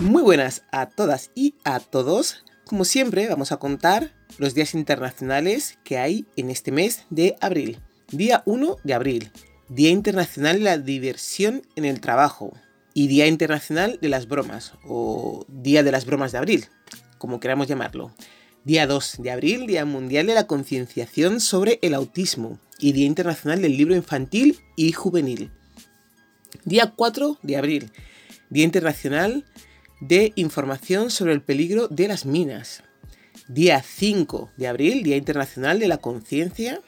Muy buenas a todas y a todos. Como siempre, vamos a contar los días internacionales que hay en este mes de abril. Día 1 de abril, Día Internacional de la Diversión en el Trabajo y Día Internacional de las Bromas o Día de las Bromas de Abril, como queramos llamarlo. Día 2 de abril, Día Mundial de la Concienciación sobre el Autismo y Día Internacional del Libro Infantil y Juvenil. Día 4 de abril, Día Internacional de Información sobre el Peligro de las Minas. Día 5 de abril, Día Internacional de la Conciencia.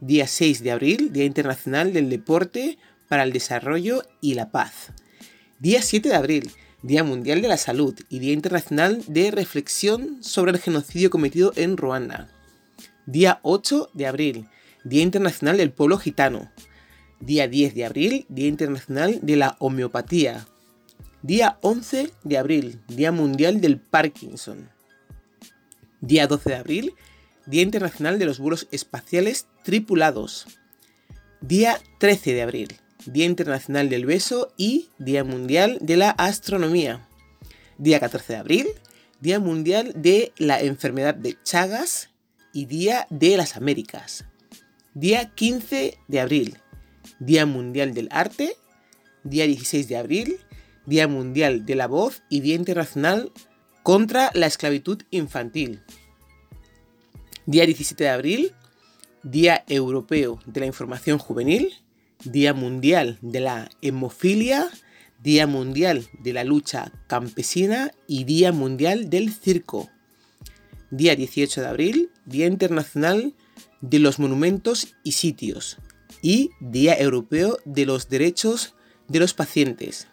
Día 6 de abril, Día Internacional del Deporte para el Desarrollo y la Paz. Día 7 de abril, Día Mundial de la Salud y Día Internacional de Reflexión sobre el genocidio cometido en Ruanda. Día 8 de abril, Día Internacional del Pueblo Gitano. Día 10 de abril, Día Internacional de la Homeopatía. Día 11 de abril, Día Mundial del Parkinson. Día 12 de abril, Día Internacional de los Vuelos Espaciales Tripulados. Día 13 de abril, Día Internacional del Beso y Día Mundial de la Astronomía. Día 14 de abril, Día Mundial de la Enfermedad de Chagas y Día de las Américas. Día 15 de abril, Día Mundial del Arte. Día 16 de abril, Día Mundial de la Voz y Día Internacional contra la Esclavitud Infantil. Día 17 de abril, Día Europeo de la Información Juvenil. Día Mundial de la Hemofilia, Día Mundial de la Lucha Campesina y Día Mundial del Circo. Día 18 de abril, Día Internacional de los Monumentos y Sitios y Día Europeo de los Derechos de los Pacientes.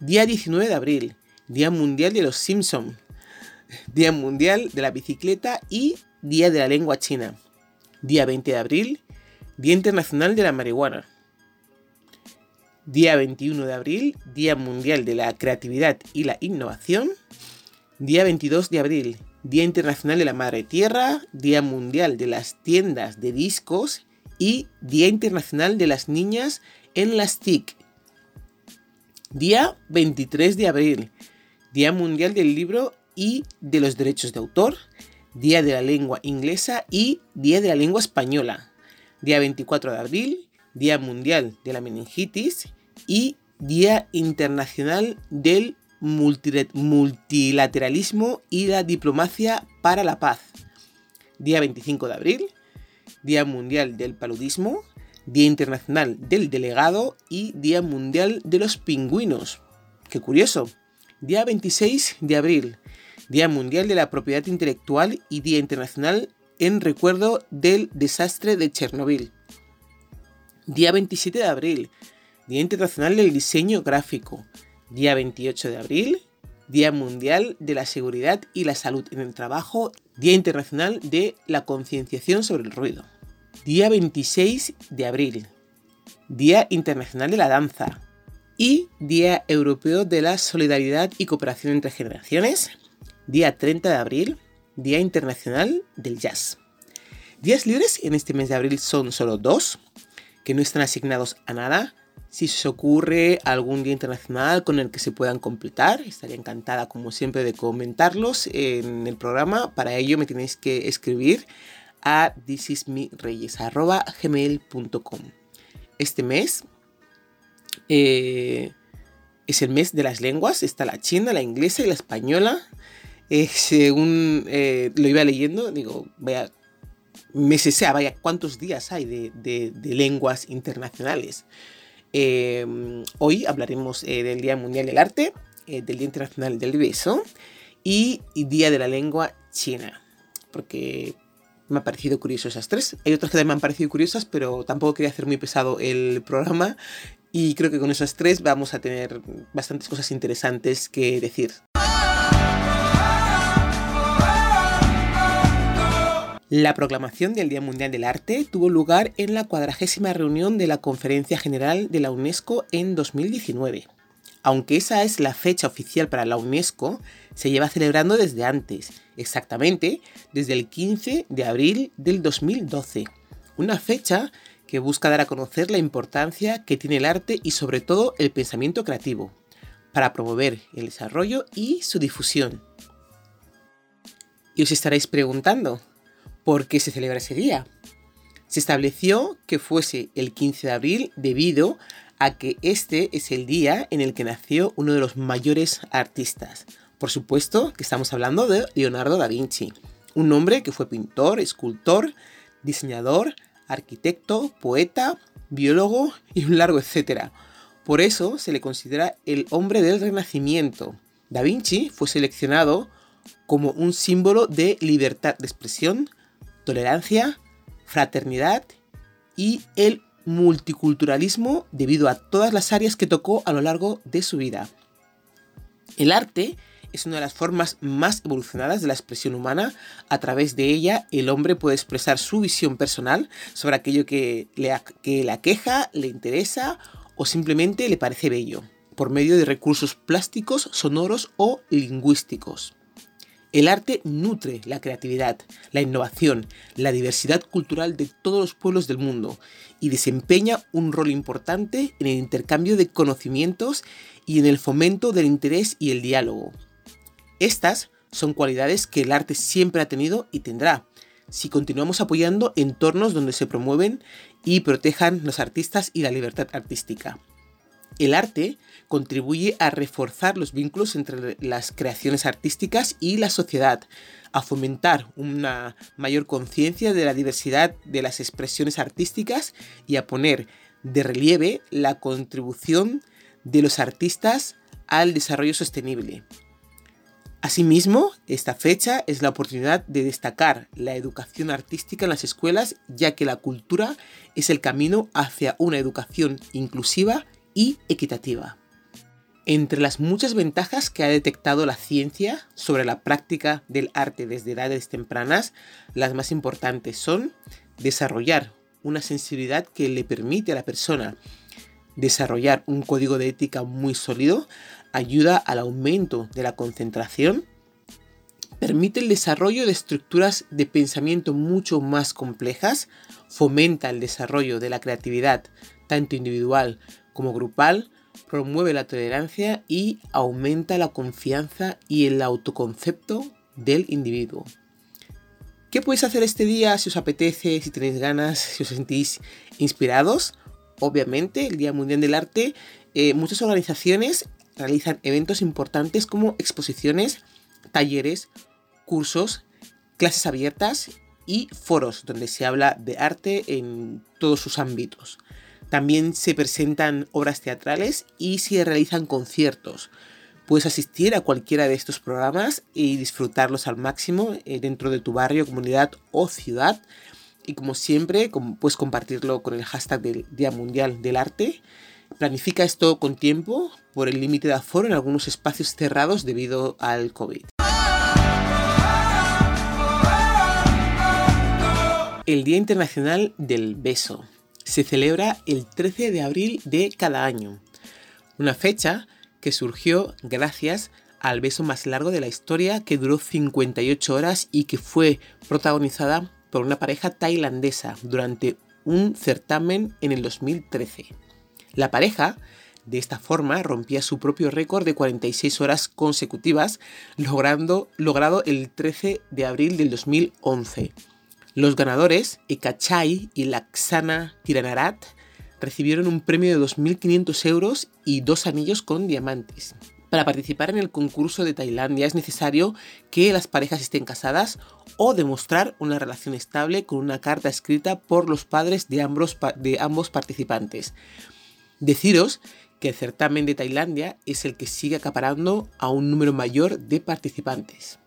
Día 19 de abril, Día Mundial de los Simpson, Día Mundial de la Bicicleta y Día de la Lengua China. Día 20 de abril, Día Internacional de la Marihuana. Día 21 de abril, Día Mundial de la Creatividad y la Innovación. Día 22 de abril, Día Internacional de la Madre Tierra, Día Mundial de las Tiendas de Discos y Día Internacional de las Niñas en las TIC. Día 23 de abril, Día Mundial del Libro y de los Derechos de Autor, Día de la Lengua Inglesa y Día de la Lengua Española. Día 24 de abril, Día Mundial de la Meningitis y Día Internacional del Multilateralismo y la Diplomacia para la Paz. Día 25 de abril, Día Mundial del Paludismo, Día Internacional del Delegado y Día Mundial de los Pingüinos. Qué curioso. Día 26 de abril, Día Mundial de la Propiedad Intelectual y Día Internacional en recuerdo del desastre de Chernobyl. Día 27 de abril, Día Internacional del Diseño Gráfico. Día 28 de abril, Día Mundial de la Seguridad y la Salud en el Trabajo, Día Internacional de la Concienciación sobre el Ruido. Día 26 de abril, Día Internacional de la Danza y Día Europeo de la Solidaridad y Cooperación entre Generaciones. Día 30 de abril, Día Internacional del Jazz. Días libres en este mes de abril son solo dos, que no están asignados a nada, si se ocurre algún día internacional con el que se puedan completar, estaría encantada como siempre de comentarlos en el programa. Para ello me tenéis que escribir a thisismireyes.gmail.com Este mes eh, es el mes de las lenguas, está la china, la inglesa y la española. Eh, según eh, lo iba leyendo, digo, vaya, meses sea, vaya, cuántos días hay de lenguas internacionales. Em, hoy hablaremos del Día Mundial del Arte, del Día Internacional del Beso y, Día de la Lengua China, porque me ha parecido curioso esas tres. Hay otras que también me han parecido curiosas, pero tampoco quería hacer muy pesado el programa y creo que con esas tres vamos a tener bastantes cosas interesantes que decir. La proclamación del Día Mundial del Arte tuvo lugar en la cuadragésima reunión de la Conferencia General de la UNESCO en 2019. Aunque esa es la fecha oficial para la UNESCO, se lleva celebrando desde antes, exactamente desde el 15 de abril del 2012. Una fecha que busca dar a conocer la importancia que tiene el arte y sobre todo el pensamiento creativo. para promover el desarrollo y su difusión. Y os estaréis preguntando, ¿por qué se celebra ese día? Se estableció que fuese el 15 de abril debido a que este es el día en el que nació uno de los mayores artistas. Por supuesto que estamos hablando de Leonardo da Vinci, un hombre que fue pintor, escultor, diseñador, arquitecto, poeta, biólogo y un largo etcétera. Por eso se le considera el hombre del Renacimiento. Da Vinci fue seleccionado como un símbolo de libertad de expresión, tolerancia, fraternidad y el multiculturalismo debido a todas las áreas que tocó a lo largo de su vida. El arte es una de las formas más evolucionadas de la expresión humana. A través de ella, el hombre puede expresar su visión personal sobre aquello que le, que le aqueja, le interesa o simplemente le parece bello, por medio de recursos plásticos, sonoros o lingüísticos. El arte nutre la creatividad, la innovación, la diversidad cultural de todos los pueblos del mundo y desempeña un rol importante en el intercambio de conocimientos y en el fomento del interés y el diálogo. Estas son cualidades que el arte siempre ha tenido y tendrá, si continuamos apoyando entornos donde se promueven y protejan los artistas y la libertad artística. El arte contribuye a reforzar los vínculos entre las creaciones artísticas y la sociedad, a fomentar una mayor conciencia de la diversidad de las expresiones artísticas y a poner de relieve la contribución de los artistas al desarrollo sostenible. Asimismo, esta fecha es la oportunidad de destacar la educación artística en las escuelas, ya que la cultura es el camino hacia una educación inclusiva y equitativa. Entre las muchas ventajas que ha detectado la ciencia sobre la práctica del arte desde edades tempranas, las más importantes son desarrollar una sensibilidad que le permite a la persona desarrollar un código de ética muy sólido, ayuda al aumento de la concentración, permite el desarrollo de estructuras de pensamiento mucho más complejas, fomenta el desarrollo de la creatividad tanto individual como grupal, promueve la tolerancia y aumenta la confianza y el autoconcepto del individuo. ¿Qué podéis hacer este día si os apetece, si tenéis ganas, si os sentís inspirados? Obviamente, el Día Mundial del Arte, eh, muchas organizaciones realizan eventos importantes como exposiciones, talleres, cursos, clases abiertas y foros donde se habla de arte en todos sus ámbitos. También se presentan obras teatrales y se realizan conciertos. Puedes asistir a cualquiera de estos programas y disfrutarlos al máximo eh, dentro de tu barrio, comunidad o ciudad. Y como siempre, puedes compartirlo con el hashtag del Día Mundial del Arte. Planifica esto con tiempo por el límite de aforo en algunos espacios cerrados debido al COVID. El Día Internacional del Beso se celebra el 13 de abril de cada año, una fecha que surgió gracias al beso más largo de la historia que duró 58 horas y que fue protagonizada por una pareja tailandesa durante un certamen en el 2013. La pareja de esta forma rompía su propio récord de 46 horas consecutivas, logrando, logrado el 13 de abril del 2011. Los ganadores, Ekachai y Laksana Tiranarat, recibieron un premio de 2.500 euros y dos anillos con diamantes. Para participar en el concurso de Tailandia es necesario que las parejas estén casadas o demostrar una relación estable con una carta escrita por los padres de ambos, de ambos participantes. Deciros que el certamen de Tailandia es el que sigue acaparando a un número mayor de participantes.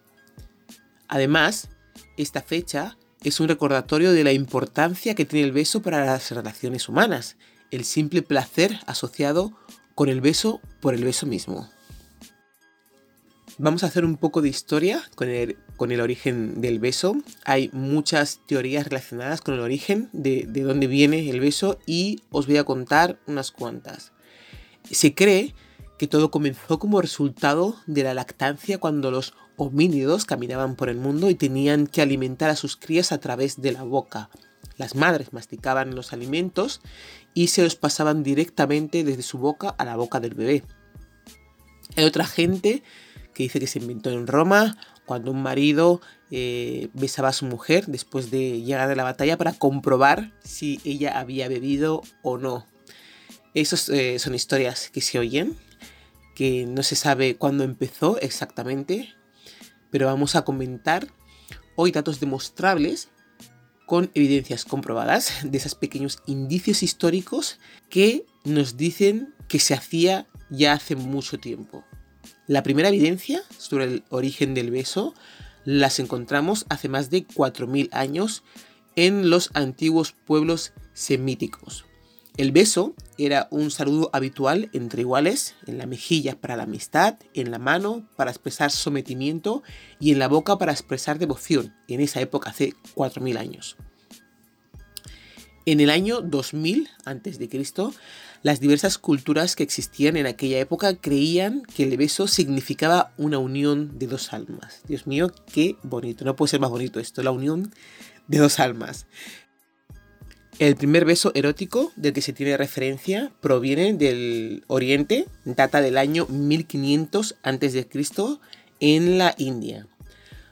Además, esta fecha es un recordatorio de la importancia que tiene el beso para las relaciones humanas, el simple placer asociado con el beso por el beso mismo. Vamos a hacer un poco de historia con el, origen del beso. Hay muchas teorías relacionadas con el origen de, de dónde viene el beso y os voy a contar unas cuantas. Se cree que todo comenzó como resultado de la lactancia cuando los homínidos caminaban por el mundo y tenían que alimentar a sus crías a través de la boca. Las madres masticaban los alimentos y se los pasaban directamente desde su boca a la boca del bebé. Hay otra gente que dice que se inventó en Roma cuando un marido eh, besaba a su mujer después de llegar de la batalla para comprobar si ella había bebido o no. Esas eh, son historias que se oyen, que no se sabe cuándo empezó exactamente, pero vamos a comentar hoy datos demostrables con evidencias comprobadas de esos pequeños indicios históricos que nos dicen que se hacía ya hace mucho tiempo. La primera evidencia sobre el origen del beso las encontramos hace más de 4.000 años en los antiguos pueblos semíticos. El beso era un saludo habitual entre iguales, en la mejilla para la amistad, en la mano para expresar sometimiento y en la boca para expresar devoción, en esa época hace 4.000 años. En el año 2000 a.C., las diversas culturas que existían en aquella época creían que el beso significaba una unión de dos almas. Dios mío, qué bonito, no puede ser más bonito esto, la unión de dos almas. El primer beso erótico del que se tiene referencia proviene del Oriente, data del año 1500 a.C. en la India,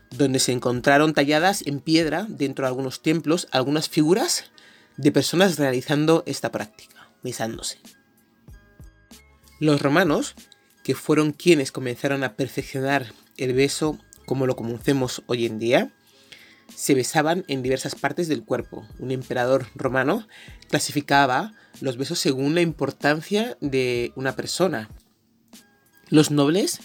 donde se encontraron talladas en piedra dentro de algunos templos algunas figuras de personas realizando esta práctica, besándose. Los romanos, que fueron quienes comenzaron a perfeccionar el beso como lo conocemos hoy en día, se besaban en diversas partes del cuerpo. Un emperador romano clasificaba los besos según la importancia de una persona. Los nobles,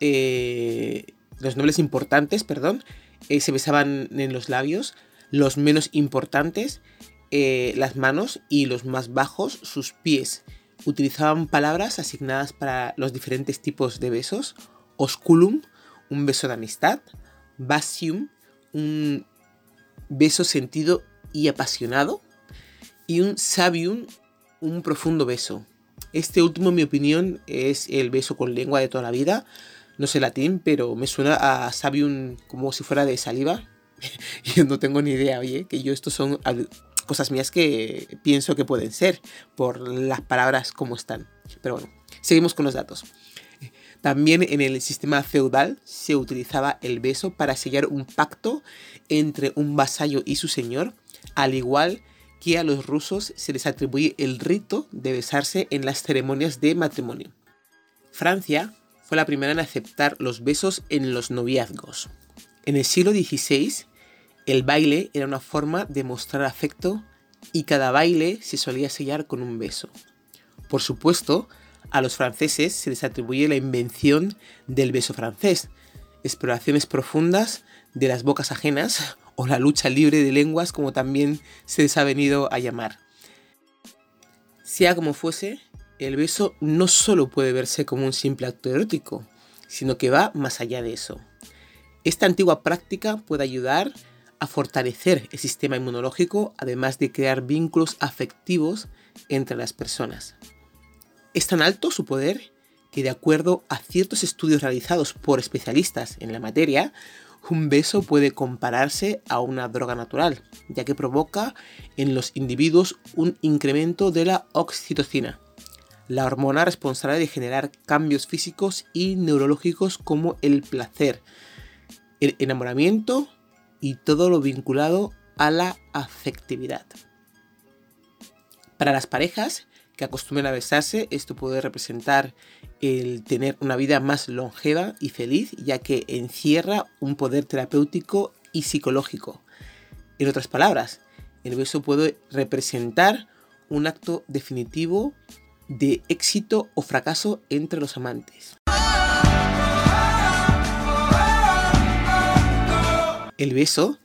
eh, los nobles importantes, perdón, eh, se besaban en los labios, los menos importantes eh, las manos y los más bajos sus pies. Utilizaban palabras asignadas para los diferentes tipos de besos. Osculum, un beso de amistad. Basium, un beso sentido y apasionado. Y un sabium, un profundo beso. Este último, en mi opinión, es el beso con lengua de toda la vida. No sé latín, pero me suena a sabium como si fuera de saliva. yo no tengo ni idea, oye, que yo estos son cosas mías que pienso que pueden ser por las palabras como están. Pero bueno, seguimos con los datos. También en el sistema feudal se utilizaba el beso para sellar un pacto entre un vasallo y su señor, al igual que a los rusos se les atribuye el rito de besarse en las ceremonias de matrimonio. Francia fue la primera en aceptar los besos en los noviazgos. En el siglo XVI el baile era una forma de mostrar afecto y cada baile se solía sellar con un beso. Por supuesto, a los franceses se les atribuye la invención del beso francés, exploraciones profundas de las bocas ajenas o la lucha libre de lenguas como también se les ha venido a llamar. Sea como fuese, el beso no solo puede verse como un simple acto erótico, sino que va más allá de eso. Esta antigua práctica puede ayudar a fortalecer el sistema inmunológico, además de crear vínculos afectivos entre las personas. Es tan alto su poder que de acuerdo a ciertos estudios realizados por especialistas en la materia, un beso puede compararse a una droga natural, ya que provoca en los individuos un incremento de la oxitocina, la hormona responsable de generar cambios físicos y neurológicos como el placer, el enamoramiento y todo lo vinculado a la afectividad. Para las parejas que acostumbran a besarse, esto puede representar el tener una vida más longeva y feliz, ya que encierra un poder terapéutico y psicológico. En otras palabras, el beso puede representar un acto definitivo de éxito o fracaso entre los amantes. El beso,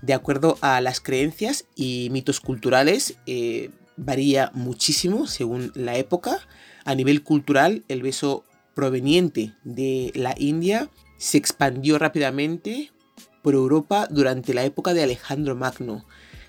de acuerdo a las creencias y mitos culturales, eh, varía muchísimo según la época. A nivel cultural, el beso proveniente de la India se expandió rápidamente por Europa durante la época de Alejandro Magno.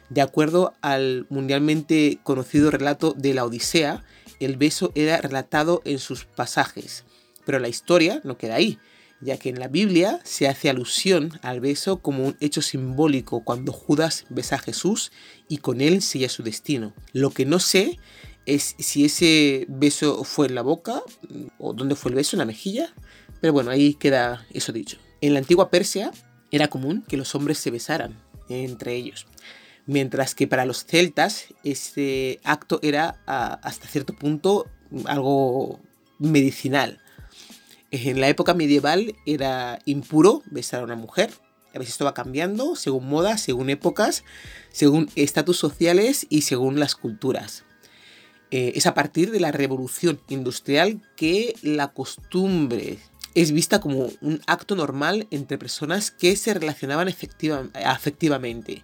De acuerdo al mundialmente conocido relato de la Odisea, el beso era relatado en sus pasajes, pero la historia no queda ahí ya que en la Biblia se hace alusión al beso como un hecho simbólico cuando Judas besa a Jesús y con él sella su destino. Lo que no sé es si ese beso fue en la boca o dónde fue el beso, en la mejilla. Pero bueno, ahí queda eso dicho. En la antigua Persia era común que los hombres se besaran entre ellos. Mientras que para los celtas este acto era hasta cierto punto algo medicinal. En la época medieval era impuro besar a una mujer. A veces esto va cambiando según moda, según épocas, según estatus sociales y según las culturas. Eh, es a partir de la revolución industrial que la costumbre es vista como un acto normal entre personas que se relacionaban afectivamente,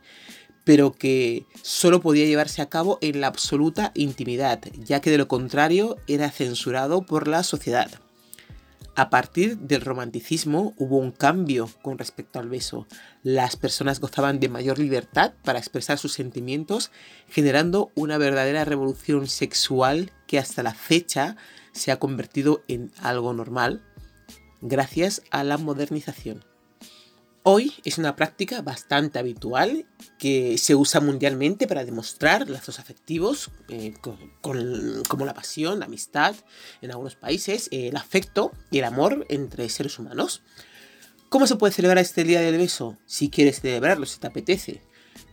pero que solo podía llevarse a cabo en la absoluta intimidad, ya que de lo contrario era censurado por la sociedad. A partir del romanticismo hubo un cambio con respecto al beso. Las personas gozaban de mayor libertad para expresar sus sentimientos, generando una verdadera revolución sexual que hasta la fecha se ha convertido en algo normal gracias a la modernización. Hoy es una práctica bastante habitual que se usa mundialmente para demostrar lazos afectivos eh, como la pasión, la amistad, en algunos países, el afecto y el amor entre seres humanos. ¿Cómo se puede celebrar este Día del Beso? Si quieres celebrarlo, si te apetece.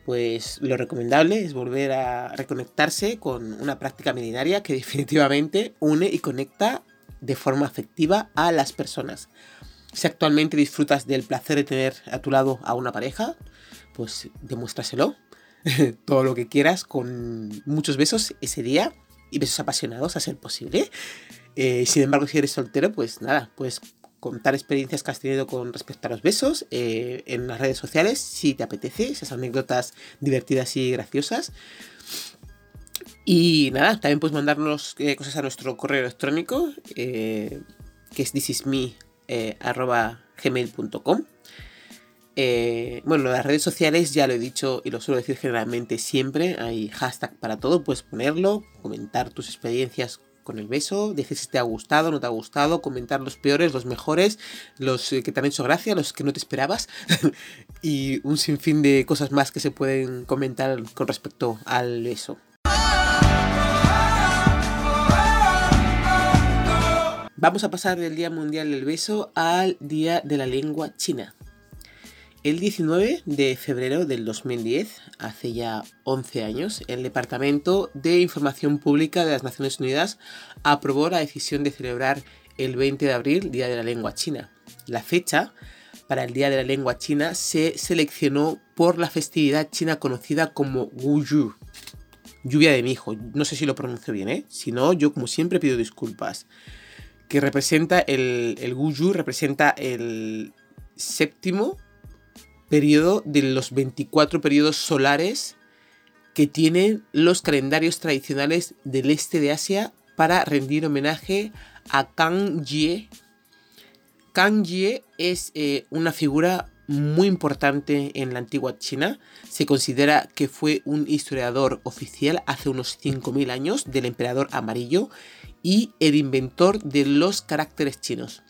Pues lo recomendable es volver a reconectarse con una práctica milenaria que definitivamente une y conecta de forma afectiva a las personas. Si actualmente disfrutas del placer de tener a tu lado a una pareja, pues demuéstraselo. Todo lo que quieras con muchos besos ese día y besos apasionados a ser posible. Eh, sin embargo, si eres soltero, pues nada, puedes contar experiencias que has tenido con respecto a los besos eh, en las redes sociales, si te apetece, esas anécdotas divertidas y graciosas. Y nada, también puedes mandarnos eh, cosas a nuestro correo electrónico, que es thisisme eh, arroba gmail.com. Eh, bueno, las redes sociales ya lo he dicho y lo suelo decir generalmente siempre. Hay hashtag para todo, puedes ponerlo, comentar tus experiencias con el beso, decir si te ha gustado, no te ha gustado, comentar los peores, los mejores, los eh, que te han hecho gracia, los que no te esperabas y un sinfín de cosas más que se pueden comentar con respecto al beso. Vamos a pasar del Día Mundial del Beso al Día de la Lengua China. El 19 de febrero del 2010, hace ya 11 años, el Departamento de Información Pública de las Naciones Unidas aprobó la decisión de celebrar el 20 de abril, Día de la Lengua China. La fecha para el Día de la Lengua China se seleccionó por la festividad china conocida como Wuyu. Lluvia de mi hijo. No sé si lo pronuncio bien, ¿eh? Si no, yo como siempre pido disculpas que representa el, el Guyu, representa el séptimo periodo de los 24 periodos solares que tienen los calendarios tradicionales del este de Asia para rendir homenaje a Kang Jie. Kang Jie es eh, una figura muy importante en la antigua China. Se considera que fue un historiador oficial hace unos 5.000 años del emperador amarillo y el inventor de los caracteres chinos.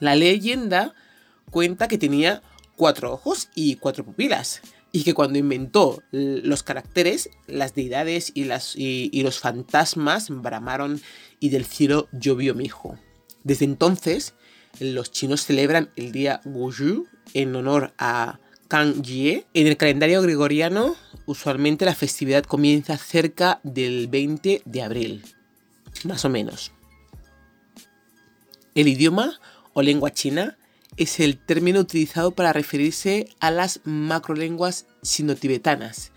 La leyenda cuenta que tenía cuatro ojos y cuatro pupilas, y que cuando inventó los caracteres, las deidades y, los fantasmas bramaron y del cielo llovió mi hijo. Desde entonces, los chinos celebran el día Wuju en honor a Kang Jie. En el calendario gregoriano, usualmente la festividad comienza cerca del 20 de abril más o menos. El idioma o lengua china es el término utilizado para referirse a las macrolenguas sino-tibetanas,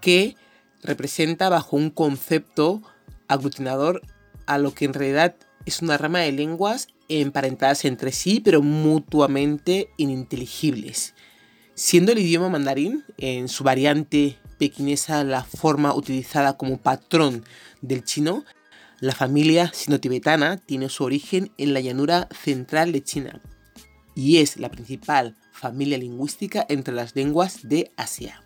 que representa bajo un concepto aglutinador a lo que en realidad es una rama de lenguas emparentadas entre sí, pero mutuamente ininteligibles. Siendo el idioma mandarín, en su variante pequinesa, la forma utilizada como patrón del chino, la familia sino-tibetana tiene su origen en la llanura central de China y es la principal familia lingüística entre las lenguas de Asia.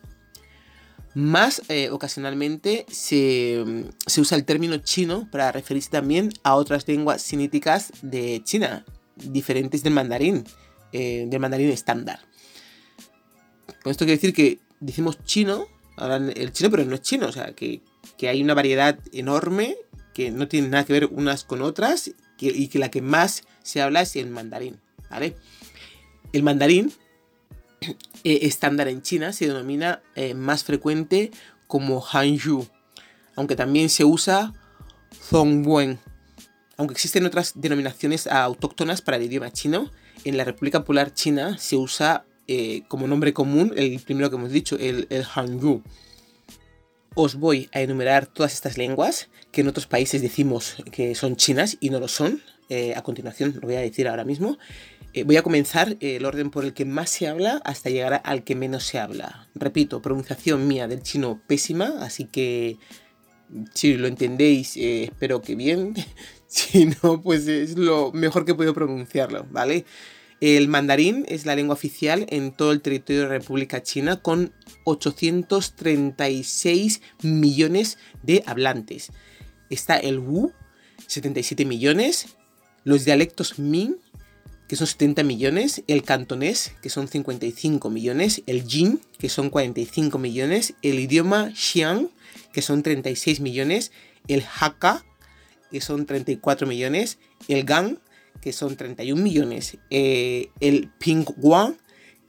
Más eh, ocasionalmente se, usa el término chino para referirse también a otras lenguas siníticas de China, diferentes del mandarín, eh, del mandarín estándar. Con esto quiere decir que decimos chino hablan el chino, pero no es chino, o sea, que, hay una variedad enorme que no tiene nada que ver unas con otras y que la que más se habla es el mandarín. El mandarín eh, estándar en China se denomina eh, más frecuente como Hanyu, aunque también se usa Zhongwen. Aunque existen otras denominaciones autóctonas para el idioma chino, en la República Popular China se usa eh, como nombre común el primero que hemos dicho, el, el. Os voy a enumerar todas estas lenguas que en otros países decimos que son chinas y no lo son. a continuación lo voy a decir ahora mismo. Eh, voy a comenzar el orden por el que más se habla hasta llegar al que menos se habla. Repito, pronunciación mía del chino pésima, así que si lo entendéis, eh, espero que bien. si no, pues es lo mejor que puedo pronunciarlo, ¿vale? El mandarín es la lengua oficial en todo el territorio de la República China con 836 millones de hablantes. Está el Wu, 77 millones. Los dialectos Ming, que son 70 millones, el cantonés, que son 55 millones, el jin, que son 45 millones, el idioma xiang, que son 36 millones, el hakka, que son 34 millones, el gang, que son 31 millones, eh, el pingguan,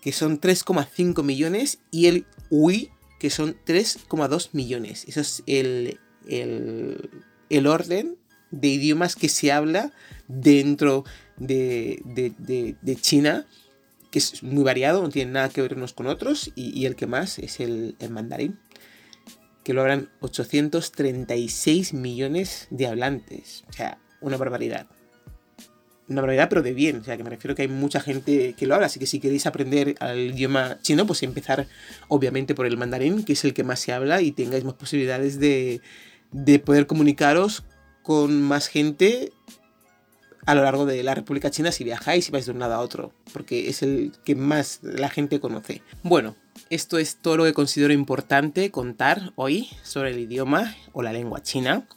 que son 3,5 millones, y el hui, que son 3,2 millones. Eso es el, el, el orden de idiomas que se habla dentro de, China, que es muy variado, no tiene nada que ver unos con otros, y, el que más es el, mandarín, que lo hablan 836 millones de hablantes. O sea, una barbaridad. Una barbaridad, pero de bien. O sea, que me refiero que hay mucha gente que lo habla. Así que si queréis aprender al idioma chino, pues empezar obviamente por el mandarín, que es el que más se habla, y tengáis más posibilidades de, de poder comunicaros con más gente a lo largo de la República China si viajáis y vais de un lado a otro, porque es el que más la gente conoce. Bueno, esto es todo lo que considero importante contar hoy sobre el idioma o la lengua china.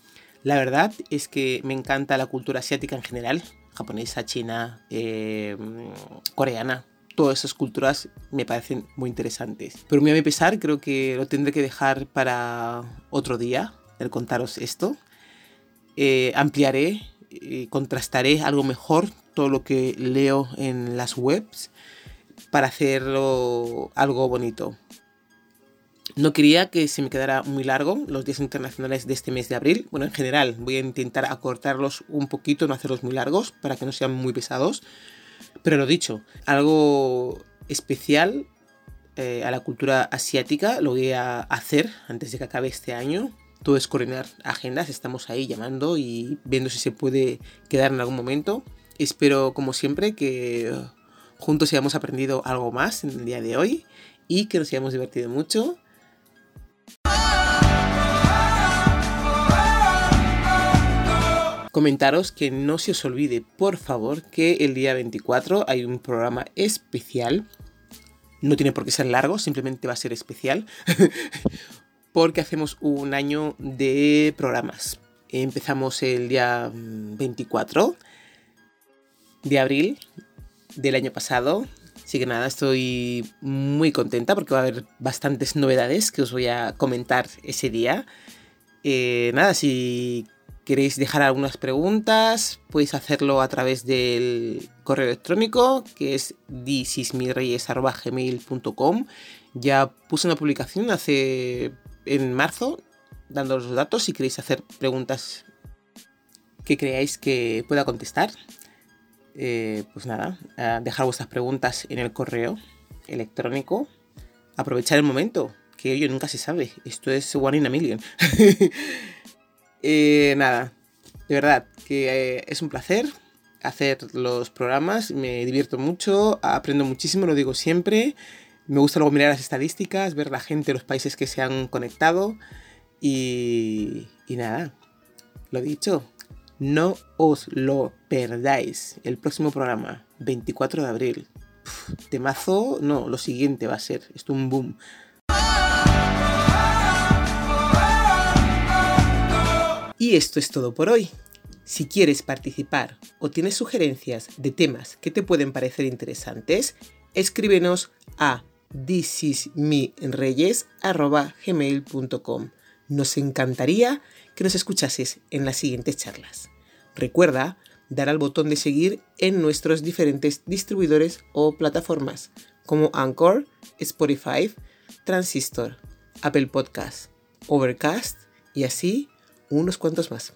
La verdad es que me encanta la cultura asiática en general, japonesa, china, em, coreana. Todas esas culturas me parecen muy interesantes. Pero muy a mi pesar, creo que lo tendré que dejar para otro día, el contaros esto. Eh, ampliaré contrastaré algo mejor todo lo que leo en las webs para hacerlo algo bonito. No quería que se me quedara muy largo los días internacionales de este mes de abril. Bueno, en general voy a intentar acortarlos un poquito, no hacerlos muy largos para que no sean muy pesados. Pero lo dicho, algo especial eh, a la cultura asiática lo voy a hacer antes de que acabe este año todo es coordinar agendas, estamos ahí llamando y viendo si se puede quedar en algún momento. Espero, como siempre, que juntos hayamos aprendido algo más en el día de hoy y que nos hayamos divertido mucho. Comentaros que no se os olvide, por favor, que el día 24 hay un programa especial. No tiene por qué ser largo, simplemente va a ser especial. porque hacemos un año de programas. Empezamos el día 24 mm, de abril del año pasado. Así que nada, estoy muy contenta porque va a haber bastantes novedades que os voy a comentar ese día. Eh, nada, si queréis dejar algunas preguntas, podéis hacerlo a través del correo electrónico que es disismirreyes.gmail.com. Ya puse una publicación hace en marzo, dando los datos, si queréis hacer preguntas que creáis que pueda contestar. Eh, pues nada, dejar vuestras preguntas en el correo electrónico. Aprovechar el momento, que hoy nunca se sabe. Esto es one in a million. Eh, nada, de verdad, que eh, es un placer hacer los programas. Me divierto mucho, aprendo muchísimo, lo digo siempre. Me gusta luego mirar las estadísticas, ver la gente, los países que se han conectado. Y, nada, lo dicho, no os lo perdáis. El próximo programa, 24 de abril. temazo, no, lo siguiente va a ser. Esto un boom. Y esto es todo por hoy. Si quieres participar o tienes sugerencias de temas que te pueden parecer interesantes, escríbenos a thisismireyes.gmail.com. Nos encantaría que nos escuchases en las siguientes charlas. Recuerda dar al botón de seguir en nuestros diferentes distribuidores o plataformas como Anchor, Spotify, Transistor, Apple Podcast, Overcast y así unos cuantos más.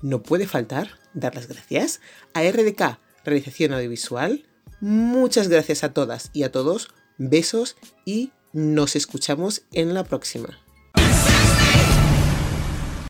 No puede faltar dar las gracias a RDK, Realización Audiovisual. Muchas gracias a todas y a todos. Besos y nos escuchamos en la próxima.